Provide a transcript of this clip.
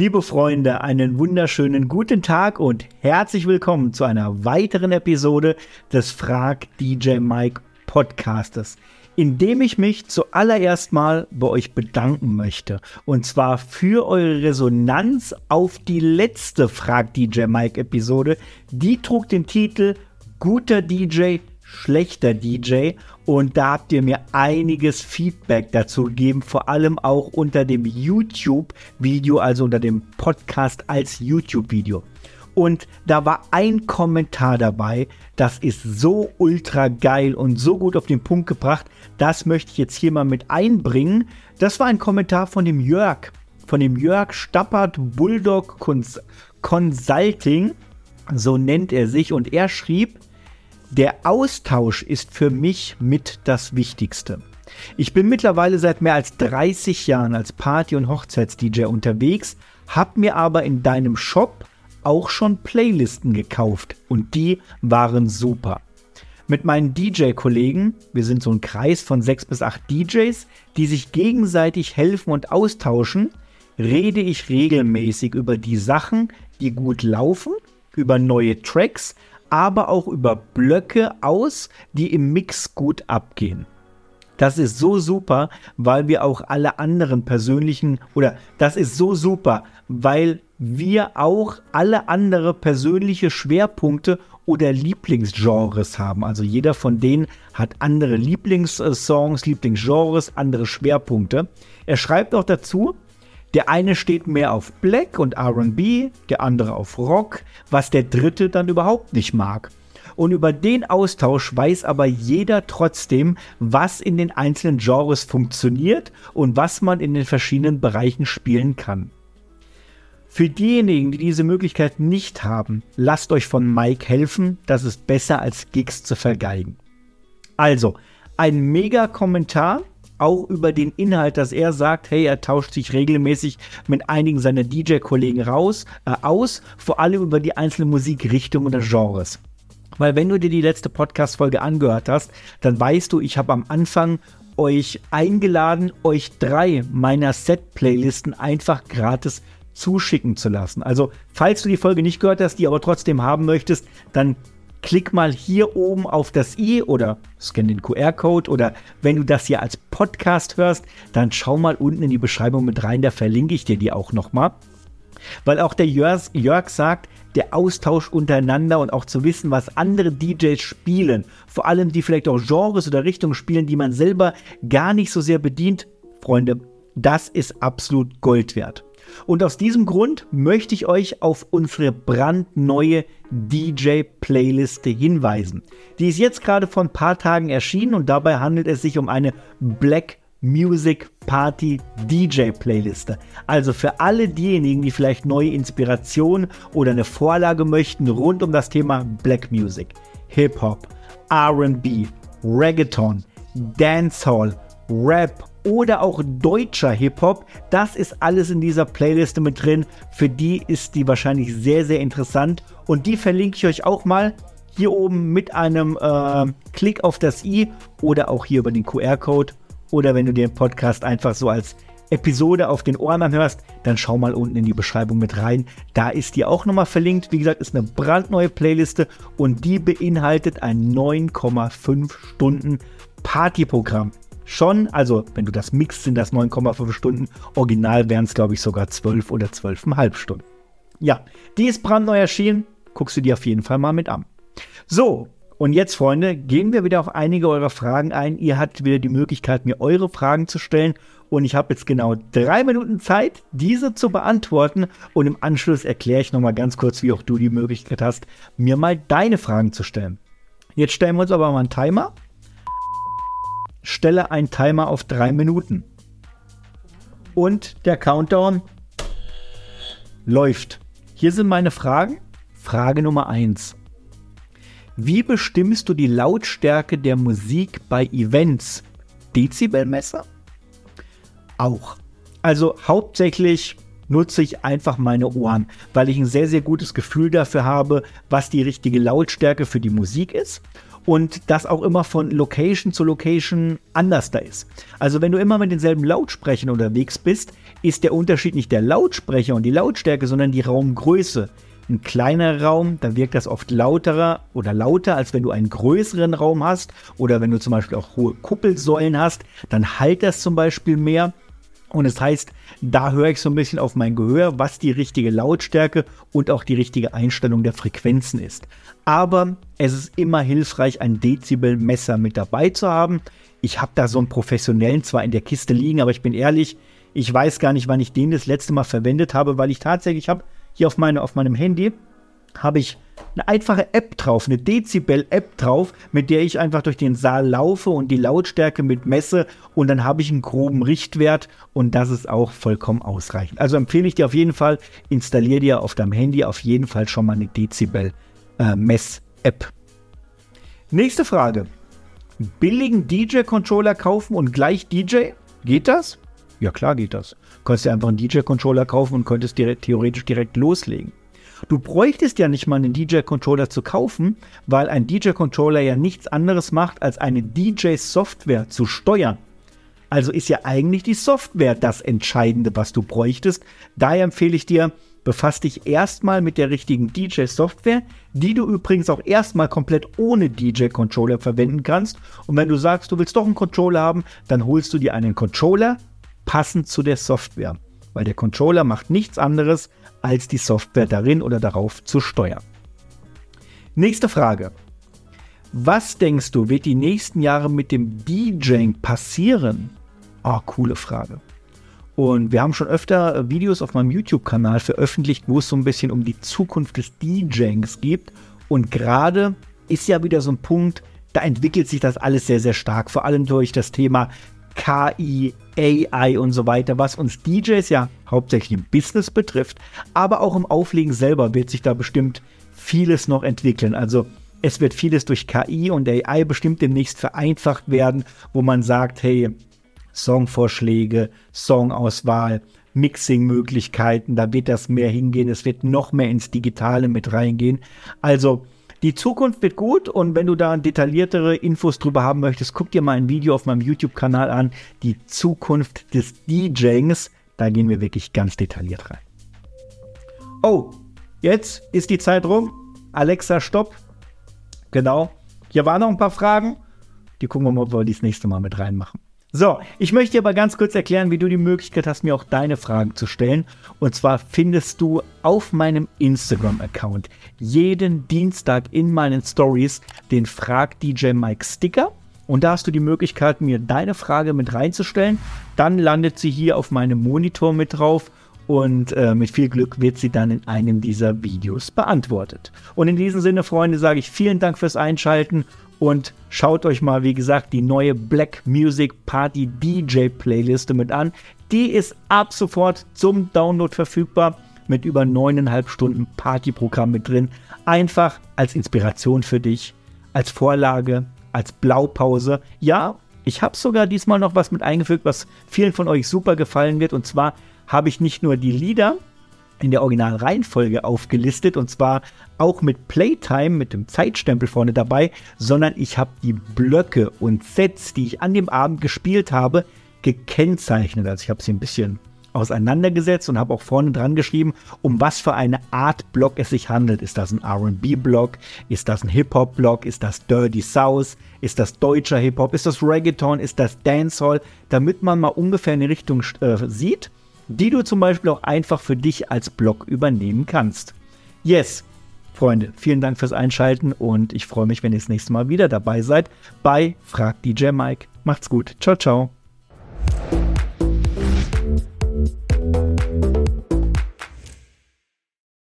Liebe Freunde, einen wunderschönen guten Tag und herzlich willkommen zu einer weiteren Episode des Frag DJ Mike Podcastes, in dem ich mich zuallererst mal bei euch bedanken möchte. Und zwar für eure Resonanz auf die letzte Frag DJ Mike Episode. Die trug den Titel Guter DJ, schlechter DJ und da habt ihr mir einiges Feedback dazu gegeben, vor allem auch unter dem YouTube-Video, also unter dem Podcast als YouTube-Video. Und da war ein Kommentar dabei, das ist so ultra geil und so gut auf den Punkt gebracht, das möchte ich jetzt hier mal mit einbringen. Das war ein Kommentar von dem Jörg, von dem Jörg Stappert Bulldog Consulting, so nennt er sich, und er schrieb, der Austausch ist für mich mit das Wichtigste. Ich bin mittlerweile seit mehr als 30 Jahren als Party- und Hochzeits-DJ unterwegs, hab mir aber in deinem Shop auch schon Playlisten gekauft und die waren super. Mit meinen DJ-Kollegen, wir sind so ein Kreis von sechs bis acht DJs, die sich gegenseitig helfen und austauschen, rede ich regelmäßig über die Sachen, die gut laufen, über neue Tracks, aber auch über Blöcke aus, die im Mix gut abgehen. Das ist so super, weil wir auch alle anderen persönlichen oder das ist so super, weil wir auch alle andere persönliche Schwerpunkte oder Lieblingsgenres haben. Also jeder von denen hat andere Lieblingssongs, Lieblingsgenres, andere Schwerpunkte. Er schreibt auch dazu, der eine steht mehr auf Black und RB, der andere auf Rock, was der dritte dann überhaupt nicht mag. Und über den Austausch weiß aber jeder trotzdem, was in den einzelnen Genres funktioniert und was man in den verschiedenen Bereichen spielen kann. Für diejenigen, die diese Möglichkeit nicht haben, lasst euch von Mike helfen, das ist besser als Gigs zu vergeigen. Also, ein mega Kommentar auch über den Inhalt, dass er sagt, hey, er tauscht sich regelmäßig mit einigen seiner DJ-Kollegen raus, äh, aus, vor allem über die einzelnen Musikrichtungen oder Genres. Weil wenn du dir die letzte Podcast-Folge angehört hast, dann weißt du, ich habe am Anfang euch eingeladen, euch drei meiner Set-Playlisten einfach gratis zuschicken zu lassen. Also, falls du die Folge nicht gehört hast, die aber trotzdem haben möchtest, dann klick mal hier oben auf das i oder scan den QR-Code oder wenn du das hier als Podcast hörst, dann schau mal unten in die Beschreibung mit rein, da verlinke ich dir die auch nochmal. Weil auch der Jörg, Jörg sagt, der Austausch untereinander und auch zu wissen, was andere DJs spielen, vor allem die vielleicht auch Genres oder Richtungen spielen, die man selber gar nicht so sehr bedient, Freunde, das ist absolut Gold wert. Und aus diesem Grund möchte ich euch auf unsere brandneue DJ-Playliste hinweisen. Die ist jetzt gerade vor ein paar Tagen erschienen und dabei handelt es sich um eine Black Music Party DJ Playliste. Also für alle diejenigen, die vielleicht neue Inspiration oder eine Vorlage möchten rund um das Thema Black Music, Hip Hop, RB, Reggaeton, Dancehall, Rap oder auch deutscher Hip-Hop. Das ist alles in dieser Playliste mit drin. Für die ist die wahrscheinlich sehr, sehr interessant. Und die verlinke ich euch auch mal hier oben mit einem äh, Klick auf das i oder auch hier über den QR-Code. Oder wenn du den Podcast einfach so als Episode auf den Ohren anhörst, dann schau mal unten in die Beschreibung mit rein. Da ist die auch nochmal verlinkt. Wie gesagt, ist eine brandneue Playliste und die beinhaltet ein 9,5 Stunden Partyprogramm schon, also wenn du das mixt, sind das 9,5 Stunden. Original wären es, glaube ich, sogar 12 oder 12,5 Stunden. Ja, die ist brandneu erschienen. Guckst du dir auf jeden Fall mal mit an. So, und jetzt, Freunde, gehen wir wieder auf einige eurer Fragen ein. Ihr habt wieder die Möglichkeit, mir eure Fragen zu stellen. Und ich habe jetzt genau drei Minuten Zeit, diese zu beantworten. Und im Anschluss erkläre ich nochmal ganz kurz, wie auch du die Möglichkeit hast, mir mal deine Fragen zu stellen. Jetzt stellen wir uns aber mal einen Timer stelle einen Timer auf drei Minuten. Und der Countdown läuft. Hier sind meine Fragen. Frage Nummer 1. Wie bestimmst du die Lautstärke der Musik bei Events? Dezibelmesser? Auch. Also hauptsächlich nutze ich einfach meine Ohren, weil ich ein sehr, sehr gutes Gefühl dafür habe, was die richtige Lautstärke für die Musik ist und das auch immer von Location zu Location anders da ist. Also wenn du immer mit denselben Lautsprechern unterwegs bist, ist der Unterschied nicht der Lautsprecher und die Lautstärke, sondern die Raumgröße. Ein kleiner Raum, da wirkt das oft lauterer oder lauter, als wenn du einen größeren Raum hast oder wenn du zum Beispiel auch hohe Kuppelsäulen hast, dann halt das zum Beispiel mehr. Und es das heißt, da höre ich so ein bisschen auf mein Gehör, was die richtige Lautstärke und auch die richtige Einstellung der Frequenzen ist. Aber es ist immer hilfreich, ein Dezibelmesser mit dabei zu haben. Ich habe da so einen professionellen zwar in der Kiste liegen, aber ich bin ehrlich, ich weiß gar nicht, wann ich den das letzte Mal verwendet habe, weil ich tatsächlich habe hier auf, meine, auf meinem Handy habe ich eine einfache App drauf, eine Dezibel-App drauf, mit der ich einfach durch den Saal laufe und die Lautstärke mit messe und dann habe ich einen groben Richtwert und das ist auch vollkommen ausreichend. Also empfehle ich dir auf jeden Fall, installiere dir auf deinem Handy auf jeden Fall schon mal eine Dezibel-Mess-App. Nächste Frage. Billigen DJ-Controller kaufen und gleich DJ? Geht das? Ja, klar geht das. Du könntest dir einfach einen DJ-Controller kaufen und könntest direkt, theoretisch direkt loslegen. Du bräuchtest ja nicht mal einen DJ-Controller zu kaufen, weil ein DJ-Controller ja nichts anderes macht, als eine DJ-Software zu steuern. Also ist ja eigentlich die Software das Entscheidende, was du bräuchtest. Daher empfehle ich dir, befass dich erstmal mit der richtigen DJ-Software, die du übrigens auch erstmal komplett ohne DJ-Controller verwenden kannst. Und wenn du sagst, du willst doch einen Controller haben, dann holst du dir einen Controller passend zu der Software. Weil der Controller macht nichts anderes, als die Software darin oder darauf zu steuern. Nächste Frage. Was denkst du, wird die nächsten Jahre mit dem DJing passieren? Oh, coole Frage. Und wir haben schon öfter Videos auf meinem YouTube-Kanal veröffentlicht, wo es so ein bisschen um die Zukunft des DJings geht. Und gerade ist ja wieder so ein Punkt, da entwickelt sich das alles sehr, sehr stark. Vor allem durch das Thema KI, AI und so weiter, was uns DJs ja hauptsächlich im Business betrifft, aber auch im Auflegen selber wird sich da bestimmt vieles noch entwickeln. Also es wird vieles durch KI und AI bestimmt demnächst vereinfacht werden, wo man sagt, hey, Songvorschläge, Songauswahl, Mixing-Möglichkeiten, da wird das mehr hingehen, es wird noch mehr ins Digitale mit reingehen. Also die Zukunft wird gut und wenn du da detailliertere Infos drüber haben möchtest, guck dir mal ein Video auf meinem YouTube-Kanal an. Die Zukunft des DJings. Da gehen wir wirklich ganz detailliert rein. Oh, jetzt ist die Zeit rum. Alexa, stopp. Genau. Hier waren noch ein paar Fragen. Die gucken wir mal, ob wir die das nächste Mal mit reinmachen. So, ich möchte dir aber ganz kurz erklären, wie du die Möglichkeit hast, mir auch deine Fragen zu stellen. Und zwar findest du auf meinem Instagram-Account jeden Dienstag in meinen Stories den Frag DJ Mike Sticker. Und da hast du die Möglichkeit, mir deine Frage mit reinzustellen. Dann landet sie hier auf meinem Monitor mit drauf und äh, mit viel Glück wird sie dann in einem dieser Videos beantwortet. Und in diesem Sinne, Freunde, sage ich vielen Dank fürs Einschalten und schaut euch mal, wie gesagt, die neue Black Music Party DJ Playliste mit an. Die ist ab sofort zum Download verfügbar mit über neuneinhalb Stunden Partyprogramm mit drin. Einfach als Inspiration für dich, als Vorlage, als Blaupause. Ja, ich habe sogar diesmal noch was mit eingefügt, was vielen von euch super gefallen wird. Und zwar habe ich nicht nur die Lieder, in der Originalreihenfolge aufgelistet und zwar auch mit Playtime, mit dem Zeitstempel vorne dabei, sondern ich habe die Blöcke und Sets, die ich an dem Abend gespielt habe, gekennzeichnet. Also ich habe sie ein bisschen auseinandergesetzt und habe auch vorne dran geschrieben, um was für eine Art Block es sich handelt. Ist das ein RB-Block? Ist das ein Hip-Hop-Block? Ist das Dirty South? Ist das deutscher Hip-Hop? Ist das Reggaeton? Ist das Dancehall? Damit man mal ungefähr eine Richtung äh, sieht die du zum Beispiel auch einfach für dich als Blog übernehmen kannst. Yes, Freunde, vielen Dank fürs Einschalten und ich freue mich, wenn ihr das nächste Mal wieder dabei seid bei Frag DJ Mike. Macht's gut. Ciao, ciao.